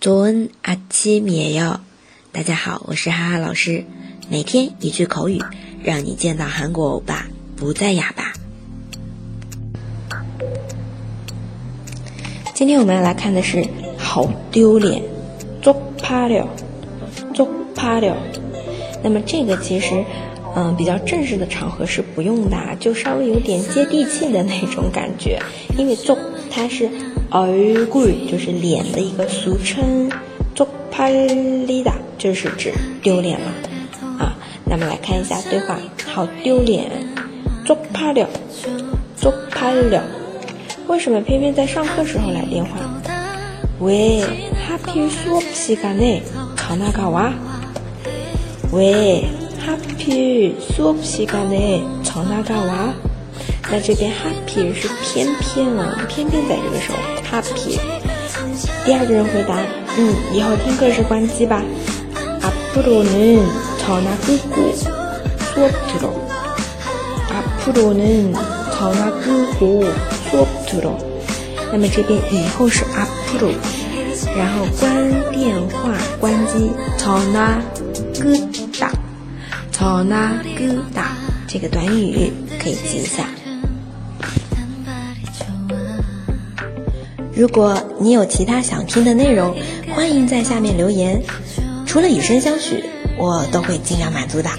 조은아침이에 요。 大家好，我是哈哈老师，每天一句口语，让你见到韩国欧巴不再哑巴。今天我们要来看的是好丢脸，쪽파 려， 쪽파 려。 那么这个其实。嗯，比较正式的场合是不用的，就稍微有点接地气的那种感觉。因为做它是 얼 굴， 就是脸的一个俗称，쪽팔리다就是指丢脸了啊。那么来看一下对话，好丢脸，쪽팔 려， 쪽팔 려。 为什么偏偏在上课时候来电话？왜하필수업시간에전화가 와？ 왜？ 哈皮수업시간에전화가 와？ 那这边哈皮是偏偏啊，偏偏在这个时候哈皮。第二个人回答，嗯，以后听课时关机吧。앞으로는전화끄고수업들 어。 앞으로는전화끄고수업들 어。 那么这边以后是앞으로然后关电话关机，전화끄 다。 好那个打这个短语可以记一下。 如果你有其他想听的内容，欢迎在下面留言。除了以身相许，我都会尽量满足的。